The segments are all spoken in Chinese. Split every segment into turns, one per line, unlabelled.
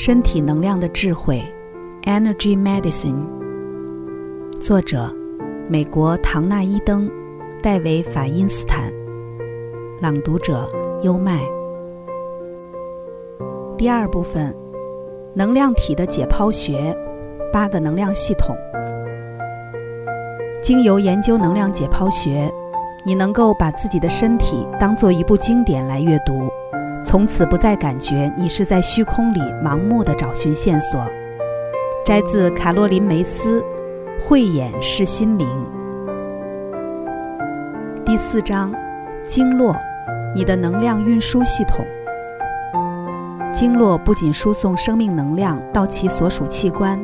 身体能量的智慧，Energy Medicine。作者：美国唐纳伊登、戴维法因斯坦。朗读者：优麦。第二部分：能量体的解剖学，八个能量系统。经由研究能量解剖学，你能够把自己的身体当做一部经典来阅读。从此不再感觉你是在虚空里盲目的找寻线索。摘自卡洛琳·梅斯，《慧眼识心灵》。第四章，经络，你的能量运输系统。经络不仅输送生命能量到其所属器官，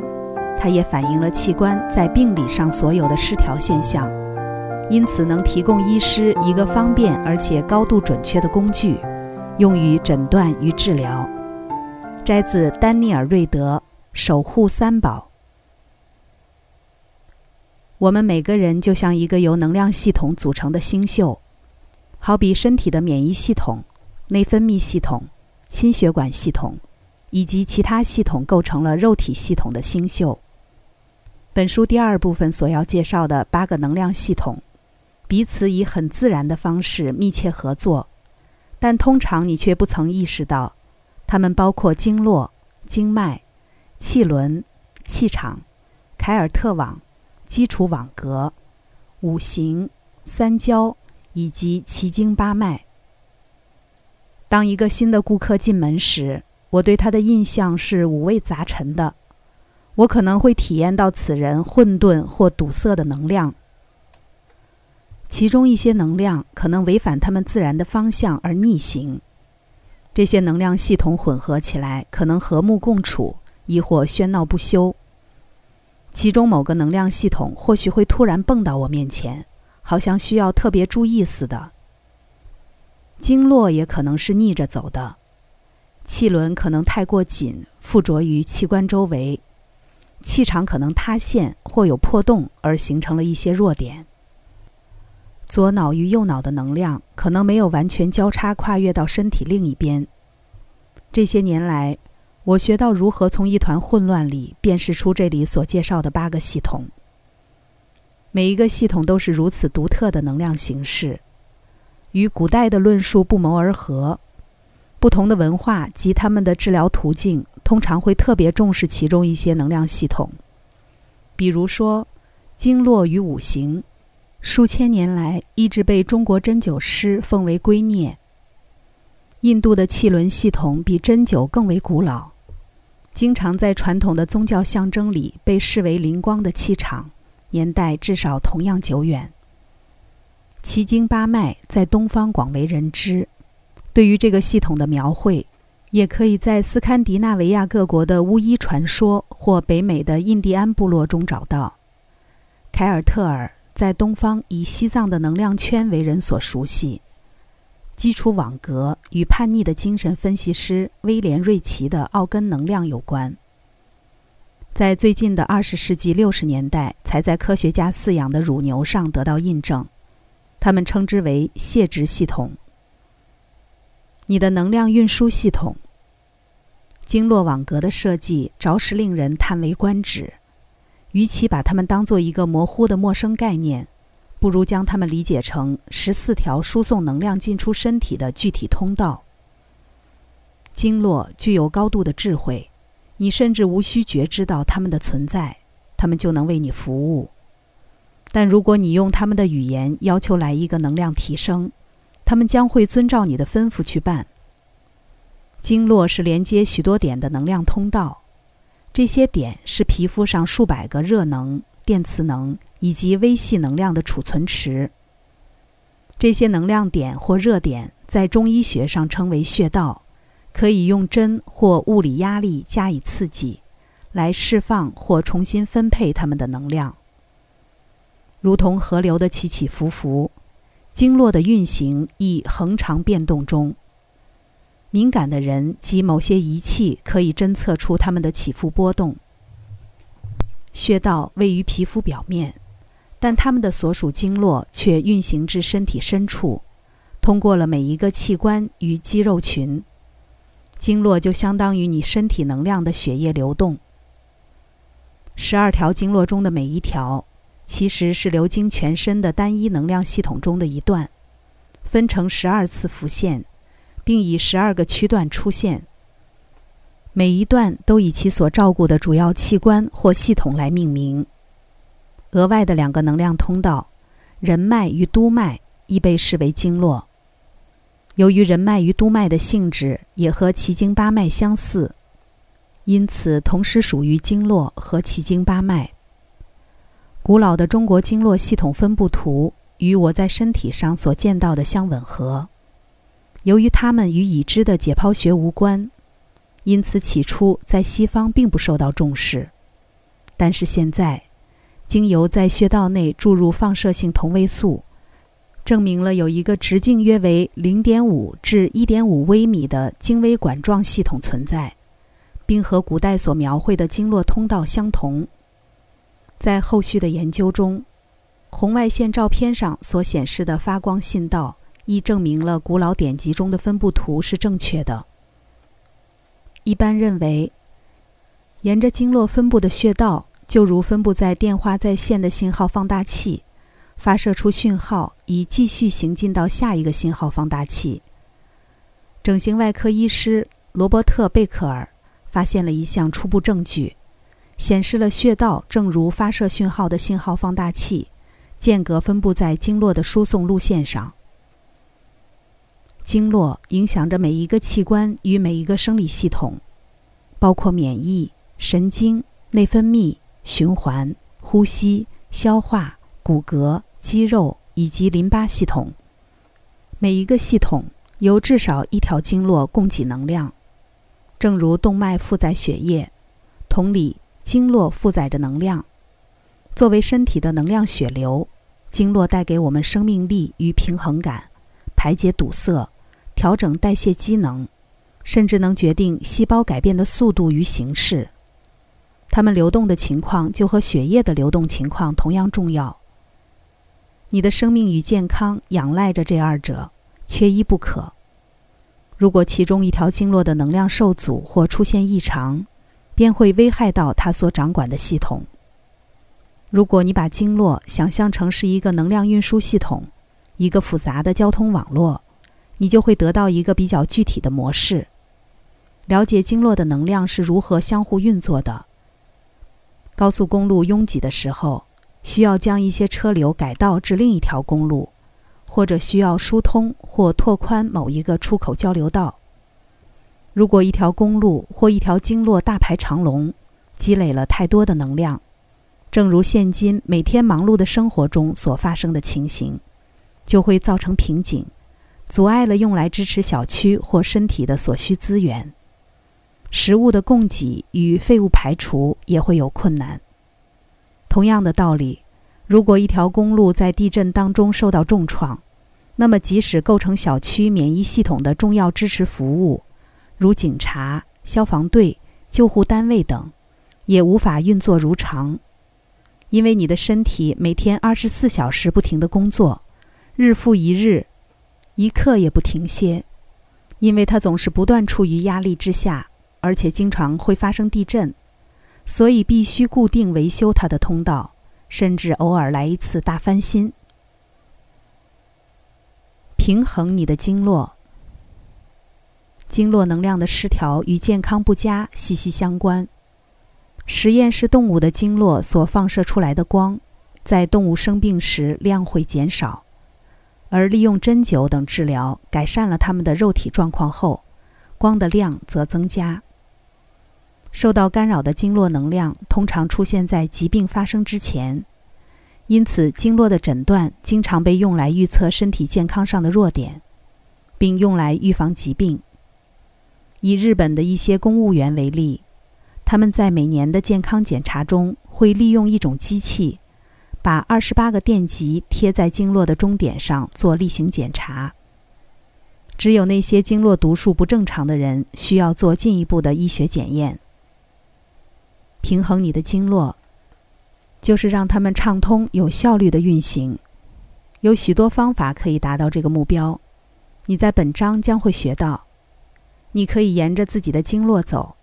它也反映了器官在病理上所有的失调现象，因此能提供医师一个方便而且高度准确的工具。用于诊断与治疗。摘自丹尼尔·瑞德《守护三宝》。我们每个人就像一个由能量系统组成的星宿，好比身体的免疫系统、内分泌系统、心血管系统以及其他系统构成了肉体系统的星宿。本书第二部分所要介绍的八个能量系统，彼此以很自然的方式密切合作。但通常你却不曾意识到，它们包括经络、经脉、气轮、气场、凯尔特网、基础网格、五行、三焦以及奇经八脉。当一个新的顾客进门时，我对他的印象是五味杂陈的。我可能会体验到此人混沌或堵塞的能量。其中一些能量可能违反他们自然的方向而逆行，这些能量系统混合起来可能和睦共处，亦或喧闹不休。其中某个能量系统或许会突然蹦到我面前，好像需要特别注意似的。经络也可能是逆着走的，气轮可能太过紧，附着于器官周围，气场可能塌陷或有破洞，而形成了一些弱点。左脑与右脑的能量可能没有完全交叉跨越到身体另一边。这些年来，我学到如何从一团混乱里辨识出这里所介绍的八个系统。每一个系统都是如此独特的能量形式，与古代的论述不谋而合。不同的文化及他们的治疗途径通常会特别重视其中一些能量系统，比如说经络与五行。数千年来一直被中国针灸师奉为圭臬。印度的气轮系统比针灸更为古老，经常在传统的宗教象征里被视为灵光的气场，年代至少同样久远。奇经八脉在东方广为人知，对于这个系统的描绘，也可以在斯堪的纳维亚各国的巫医传说或北美的印第安部落中找到。凯尔特尔。在东方，以西藏的能量圈为人所熟悉。基础网格与叛逆的精神分析师威廉·瑞奇的奥根能量有关。在最近的二十世纪六十年代，才在科学家饲养的乳牛上得到印证。他们称之为泄殖系统。你的能量运输系统，经络网格的设计着实令人叹为观止。与其把它们当做一个模糊的陌生概念，不如将它们理解成十四条输送能量进出身体的具体通道。经络具有高度的智慧，你甚至无需觉知到它们的存在，它们就能为你服务。但如果你用他们的语言要求来一个能量提升，他们将会遵照你的吩咐去办。经络是连接许多点的能量通道。这些点是皮肤上数百个热能、电磁能以及微细能量的储存池。这些能量点或热点在中医学上称为穴道，可以用针或物理压力加以刺激，来释放或重新分配它们的能量。如同河流的起起伏伏，经络的运行亦恒常变动中。敏感的人及某些仪器可以侦测出它们的起伏波动。穴道位于皮肤表面，但它们的所属经络却运行至身体深处，通过了每一个器官与肌肉群。经络就相当于你身体能量的血液流动。十二条经络中的每一条，其实是流经全身的单一能量系统中的一段，分成十二次浮现，并以十二个区段出现。每一段都以其所照顾的主要器官或系统来命名。额外的两个能量通道，人脉与督脉，亦被视为经络。由于人脉与督脉的性质也和奇经八脉相似，因此同时属于经络和奇经八脉。古老的中国经络系统分布图与我在身体上所见到的相吻合。由于它们与已知的解剖学无关，因此起初在西方并不受到重视。但是现在，经由在穴道内注入放射性同位素。证明了有一个直径约为零点五至一点五微米的经微管状系统存在，并和古代所描绘的经络通道相同。在后续的研究中，红外线照片上所显示的发光信道，亦证明了古老典籍中的分布图是正确的。一般认为，沿着经络分布的穴道，就如分布在电话在线的信号放大器。发射出讯号，以继续行进到下一个信号放大器。整形外科医师罗伯特·贝克尔发现了一项初步证据，显示了穴道正如发射讯号的信号放大器，间隔分布在经络的输送路线上。经络影响着每一个器官与每一个生理系统，包括免疫、神经、内分泌、循环、呼吸、消化。骨骼、肌肉以及淋巴系统，每一个系统由至少一条经络供给能量。正如动脉负载血液，同理，经络负载着能量。作为身体的能量血流，经络带给我们生命力与平衡感，排解堵塞，调整代谢机能，甚至能决定细胞改变的速度与形式。它们流动的情况就和血液的流动情况同样重要。你的生命与健康仰赖着这二者，缺一不可。如果其中一条经络的能量受阻或出现异常，便会危害到它所掌管的系统。如果你把经络想象成是一个能量运输系统，一个复杂的交通网络，你就会得到一个比较具体的模式。了解经络的能量是如何相互运作的。高速公路拥挤的时候。需要将一些车流改道至另一条公路，或者需要疏通或拓宽某一个出口交流道。如果一条公路或一条经络大排长龙，积累了太多的能量，正如现今每天忙碌的生活中所发生的情形，就会造成瓶颈，阻碍了用来支持小区或身体的所需资源。食物的供给与废物排除也会有困难。同样的道理，如果一条公路在地震当中受到重创，那么即使构成小区免疫系统的重要支持服务，如警察、消防队、救护单位等，也无法运作如常，因为你的身体每天二十四小时不停的工作，日复一日，一刻也不停歇，因为它总是不断处于压力之下，而且经常会发生地震。所以必须固定维修它的通道，甚至偶尔来一次大翻新。平衡你的经络，经络能量的失调与健康不佳息息相关。实验室动物的经络所放射出来的光，在动物生病时量会减少，而利用针灸等治疗改善了他们的肉体状况后，光的量则增加。受到干扰的经络能量通常出现在疾病发生之前，因此经络的诊断经常被用来预测身体健康上的弱点，并用来预防疾病。以日本的一些公务员为例，他们在每年的健康检查中会利用一种机器，把二十八个电极贴在经络的终点上做例行检查。只有那些经络读数不正常的人需要做进一步的医学检验。平衡你的经络，就是让它们畅通、有效率的运行。有许多方法可以达到这个目标，你在本章将会学到。你可以沿着自己的经络走，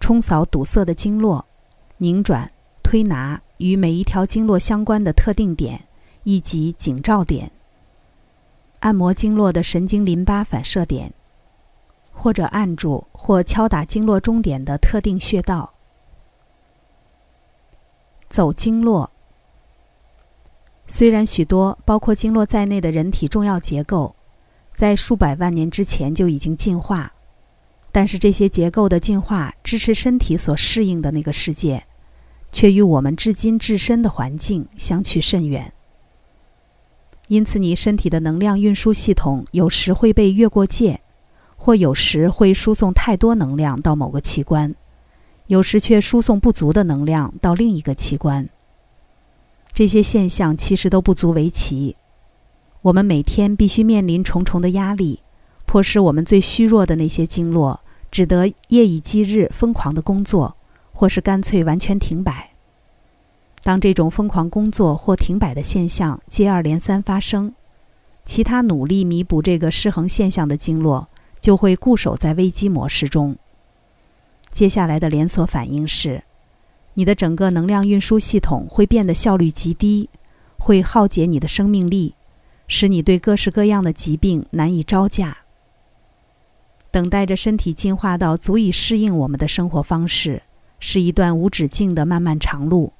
冲扫堵塞的经络，拧转、推拿与每一条经络相关的特定点以及警兆点，按摩经络的神经淋巴反射点，或者按住或敲打经络中点的特定穴道。走经络。虽然许多包括经络在内的人体重要结构，在数百万年之前就已经进化。但是这些结构的进化支持身体所适应的那个世界，却与我们至今置身的环境相去甚远。因此，你身体的能量运输系统有时会被越过界，或有时会输送太多能量到某个器官，有时却输送不足的能量到另一个器官。这些现象其实都不足为奇。我们每天必须面临重重的压力，迫使我们最虚弱的那些经络。只得夜以继日疯狂的工作，或是干脆完全停摆。当这种疯狂工作或停摆的现象接二连三发生，其他努力弥补这个失衡现象的经络就会固守在危机模式中。接下来的连锁反应是，你的整个能量运输系统会变得效率极低，会耗竭你的生命力，使你对各式各样的疾病难以招架。等待着身体进化到足以适应我们的生活方式，是一段无止境的漫漫长路。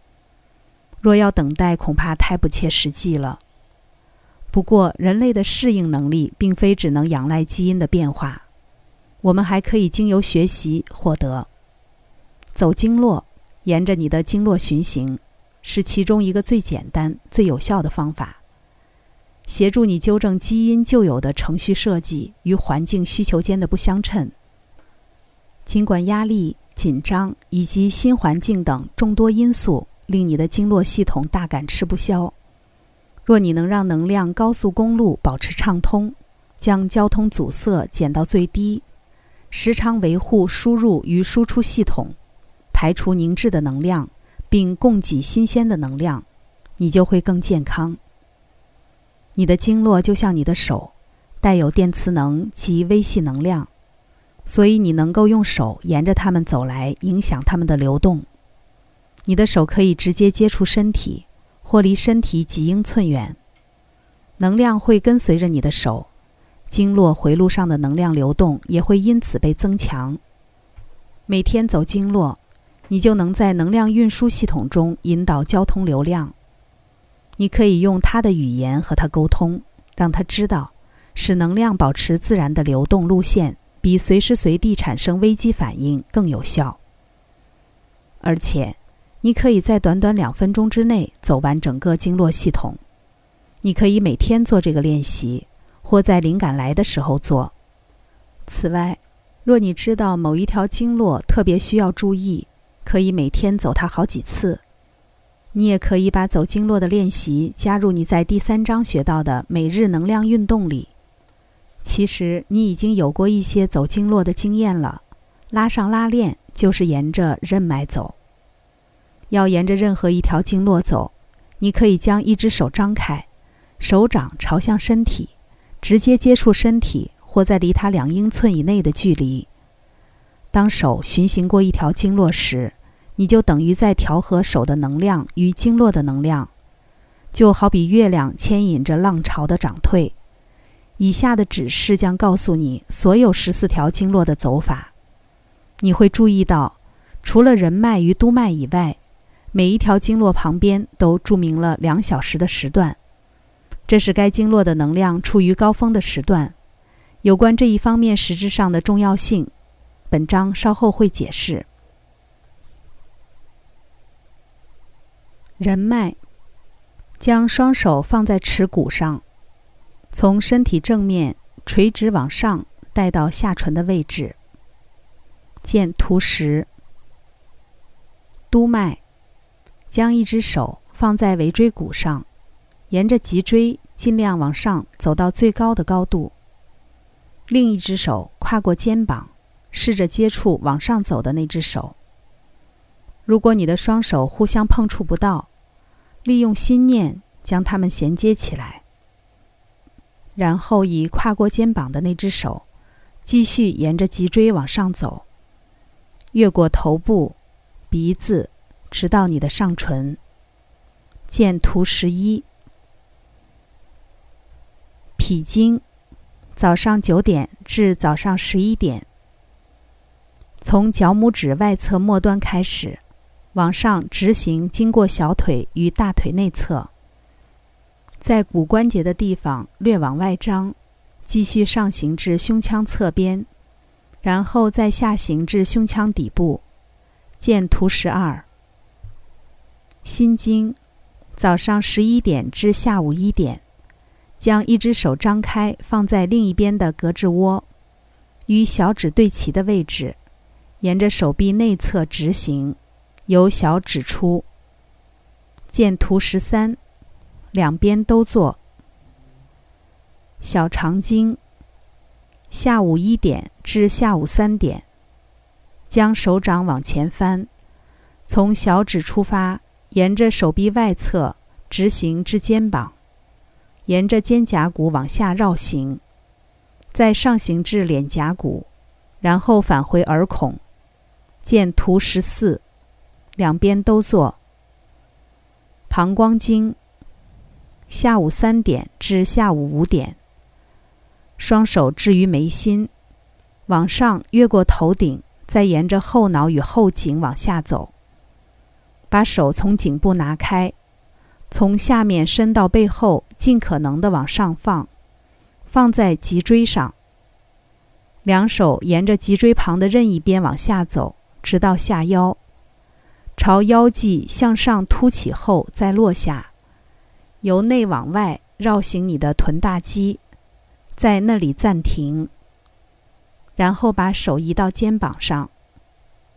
若要等待，恐怕太不切实际了。不过，人类的适应能力并非只能仰赖基因的变化，我们还可以经由学习获得。走经络，沿着你的经络循行，是其中一个最简单、最有效的方法。协助你纠正基因旧有的程序设计与环境需求间的不相称。尽管压力、紧张以及新环境等众多因素令你的经络系统大感吃不消，若你能让能量高速公路保持畅通，将交通阻塞减到最低，时常维护输入与输出系统，排除凝滞的能量，并供给新鲜的能量，你就会更健康。你的经络就像你的手，带有电磁能及微细能量，所以你能够用手沿着它们走来，影响它们的流动。你的手可以直接接触身体，或离身体几英寸远，能量会跟随着你的手，经络回路上的能量流动也会因此被增强。每天走经络，你就能在能量运输系统中引导交通流量。你可以用他的语言和他沟通，让他知道，使能量保持自然的流动路线，比随时随地产生危机反应更有效。而且，你可以在短短两分钟之内走完整个经络系统。你可以每天做这个练习，或在灵感来的时候做。此外，若你知道某一条经络特别需要注意，可以每天走它好几次。你也可以把走经络的练习加入你在第三章学到的每日能量运动里。其实你已经有过一些走经络的经验了。拉上拉链就是沿着任脉走。要沿着任何一条经络走，你可以将一只手张开，手掌朝向身体，直接接触身体，或在离它两英寸以内的距离。当手循行过一条经络时，你就等于在调和手的能量与经络的能量，就好比月亮牵引着浪潮的涨退。以下的指示将告诉你所有十四条经络的走法。你会注意到，除了人脉与督脉以外，每一条经络旁边都注明了两小时的时段，这是该经络的能量处于高峰的时段。有关这一方面实质上的重要性，本章稍后会解释。人脉，将双手放在耻骨上，从身体正面垂直往上带到下唇的位置。见图十。督脉，将一只手放在尾椎骨上，沿着脊椎尽量往上走到最高的高度。另一只手跨过肩膀，试着接触往上走的那只手。如果你的双手互相碰触不到，利用心念将它们衔接起来，然后以跨过肩膀的那只手继续沿着脊椎往上走，越过头部、鼻子，直到你的上唇。见图十一。脾经，早上九点至早上十一点，从脚拇指外侧末端开始，往上直行，经过小腿与大腿内侧，在骨关节的地方略往外张。继续上行至胸腔侧边，然后再下行至胸腔底部。见图十二。心经，早上十一点至下午一点，将一只手张开放在另一边的胳肢窝，与小指对齐的位置，沿着手臂内侧直行，由小指出。见图十三，两边都做。小肠经，下午一点至下午三点，将手掌往前翻，从小指出发，沿着手臂外侧直行至肩膀，沿着肩胛骨往下绕行，再上行至脸颊骨，然后返回耳孔。见图十四，两边都做。膀胱经，下午三点至下午五点。双手置于眉心，往上越过头顶，再沿着后脑与后颈往下走。把手从颈部拿开，从下面伸到背后，尽可能的往上放，放在脊椎上。两手沿着脊椎旁的任意边往下走，直到下腰，朝腰际向上凸起后再落下，由内往外绕行你的臀大肌。在那里暂停，然后把手移到肩膀上，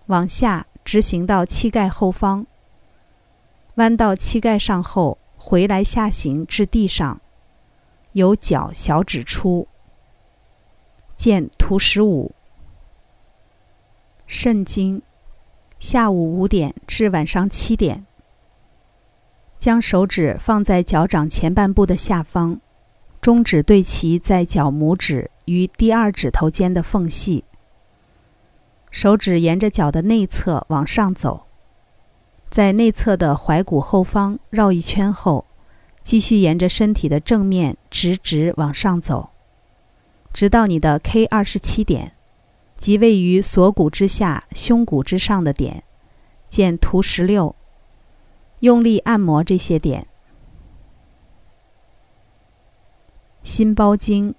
往下直行到膝盖后方，弯到膝盖上后，回来下行至地上，由脚小指出。见图十五。肾经，下午五点至晚上七点，将手指放在脚掌前半部的下方。中指对齐在脚拇指与第二指头间的缝隙，手指沿着脚的内侧往上走，在内侧的踝骨后方绕一圈后，继续沿着身体的正面直直往上走，直到你的 K 二十七点，即位于锁骨之下、胸骨之上的点。见图十六。用力按摩这些点。心包经，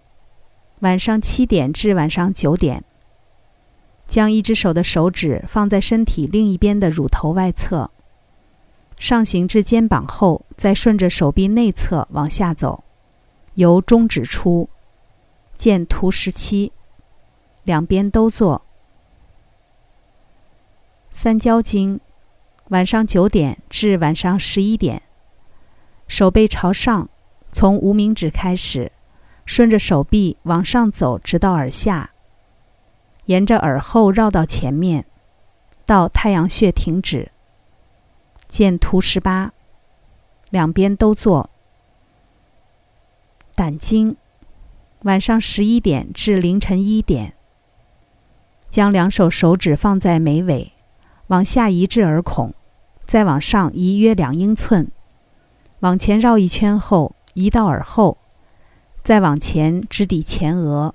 晚上七点至晚上九点，将一只手的手指放在身体另一边的乳头外侧，上行至肩膀后，再顺着手臂内侧往下走，由中指出。见图十七，两边都做。三焦经，晚上九点至晚上十一点，手背朝上。从无名指开始，顺着手臂往上走，直到耳下，沿着耳后绕到前面，到太阳穴停止。见图十八，两边都做。胆经，晚上十一点至凌晨一点，将两手手指放在眉尾，往下移至耳孔，再往上移约两英寸，往前绕一圈后。移到耳后，再往前直抵前额，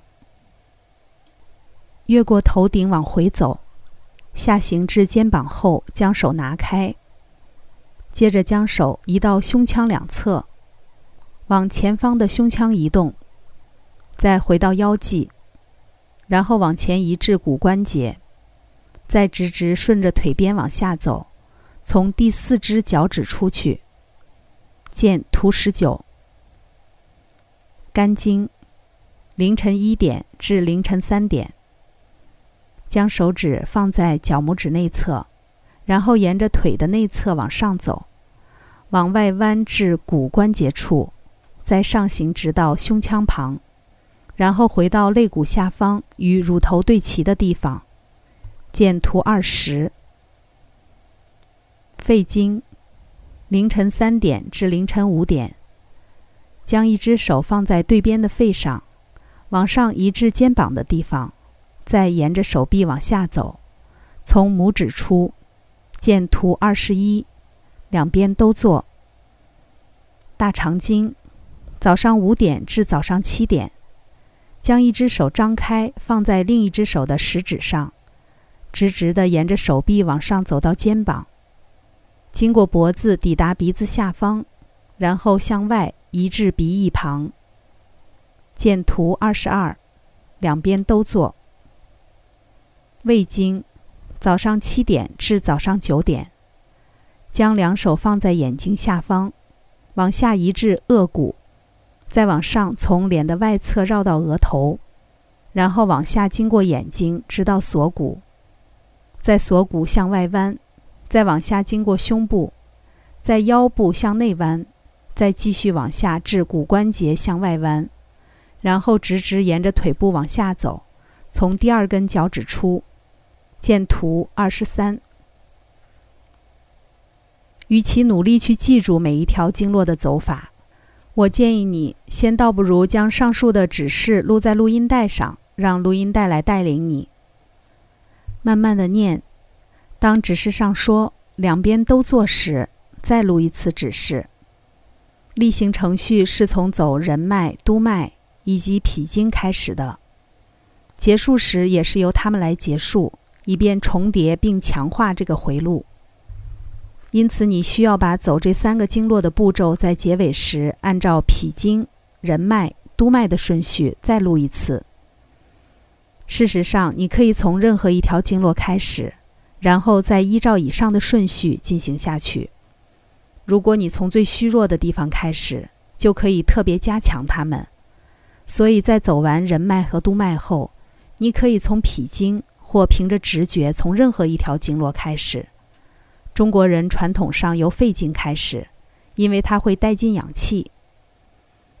越过头顶往回走，下行至肩膀后，将手拿开。接着将手移到胸腔两侧，往前方的胸腔移动，再回到腰际，然后往前移至骨关节，再直直顺着腿边往下走，从第四只脚趾出去。见图十九。肝经，凌晨一点至凌晨三点，将手指放在脚拇指内侧，然后沿着腿的内侧往上走，往外弯至骨关节处，再上行直到胸腔旁，然后回到肋骨下方与乳头对齐的地方。见图二十。肺经，凌晨三点至凌晨五点。将一只手放在对边的肺上，往上移至肩膀的地方，再沿着手臂往下走，从拇指出，见图二十一，两边都做。大肠经，早上五点至早上七点，将一只手张开放在另一只手的食指上，直直的沿着手臂往上走到肩膀，经过脖子抵达鼻子下方，然后向外移至鼻翼旁。见图二十二，两边都做。胃经，早上七点至早上九点，将两手放在眼睛下方，往下移至颚骨，再往上从脸的外侧绕到额头，然后往下经过眼睛直到锁骨，在锁骨向外弯，再往下经过胸部，在腰部向内弯，再继续往下至骨关节向外弯。然后直直沿着腿部往下走，从第二根脚趾出，见图二十三。与其努力去记住每一条经络的走法，我建议你先倒不如将上述的指示录在录音带上，让录音带来带领你，慢慢的念。当指示上说两边都做时，再录一次指示。例行程序是从走人脉、督脉。以及脾经开始的，结束时也是由他们来结束，以便重叠并强化这个回路。因此，你需要把走这三个经络的步骤，在结尾时按照脾经、人脉、督脉的顺序再录一次。事实上，你可以从任何一条经络开始，然后再依照以上的顺序进行下去。如果你从最虚弱的地方开始，就可以特别加强它们。所以在走完人脉和督脉后，你可以从脾经或凭着直觉从任何一条经络开始。中国人传统上由肺经开始，因为它会带进氧气。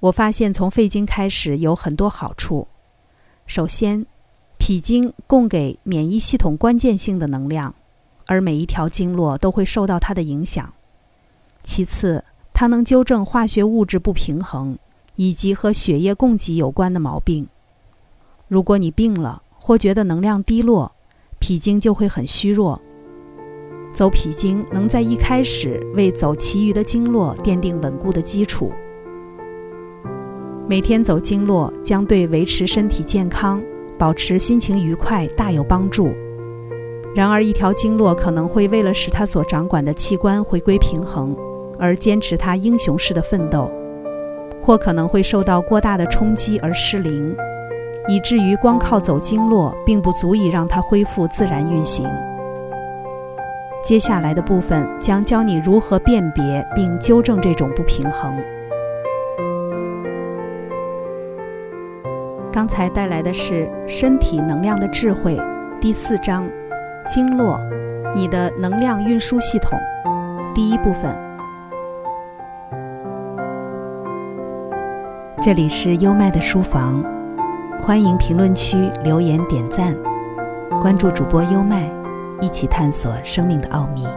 我发现从肺经开始有很多好处。首先，脾经供给免疫系统关键性的能量，而每一条经络都会受到它的影响。其次，它能纠正化学物质不平衡。以及和血液供给有关的毛病。如果你病了或觉得能量低落，脾经就会很虚弱。走脾经能在一开始为走其余的经络奠定稳固的基础。每天走经络将对维持身体健康、保持心情愉快大有帮助。然而，一条经络可能会为了使它所掌管的器官回归平衡，而坚持它英雄式的奋斗。或可能会受到过大的冲击而失灵，以至于光靠走经络并不足以让它恢复自然运行。接下来的部分将教你如何辨别并纠正这种不平衡。刚才带来的是《身体能量的智慧》第四章：经络，你的能量运输系统，第一部分。这里是优麦的书房，欢迎评论区留言点赞，关注主播优麦，一起探索生命的奥秘。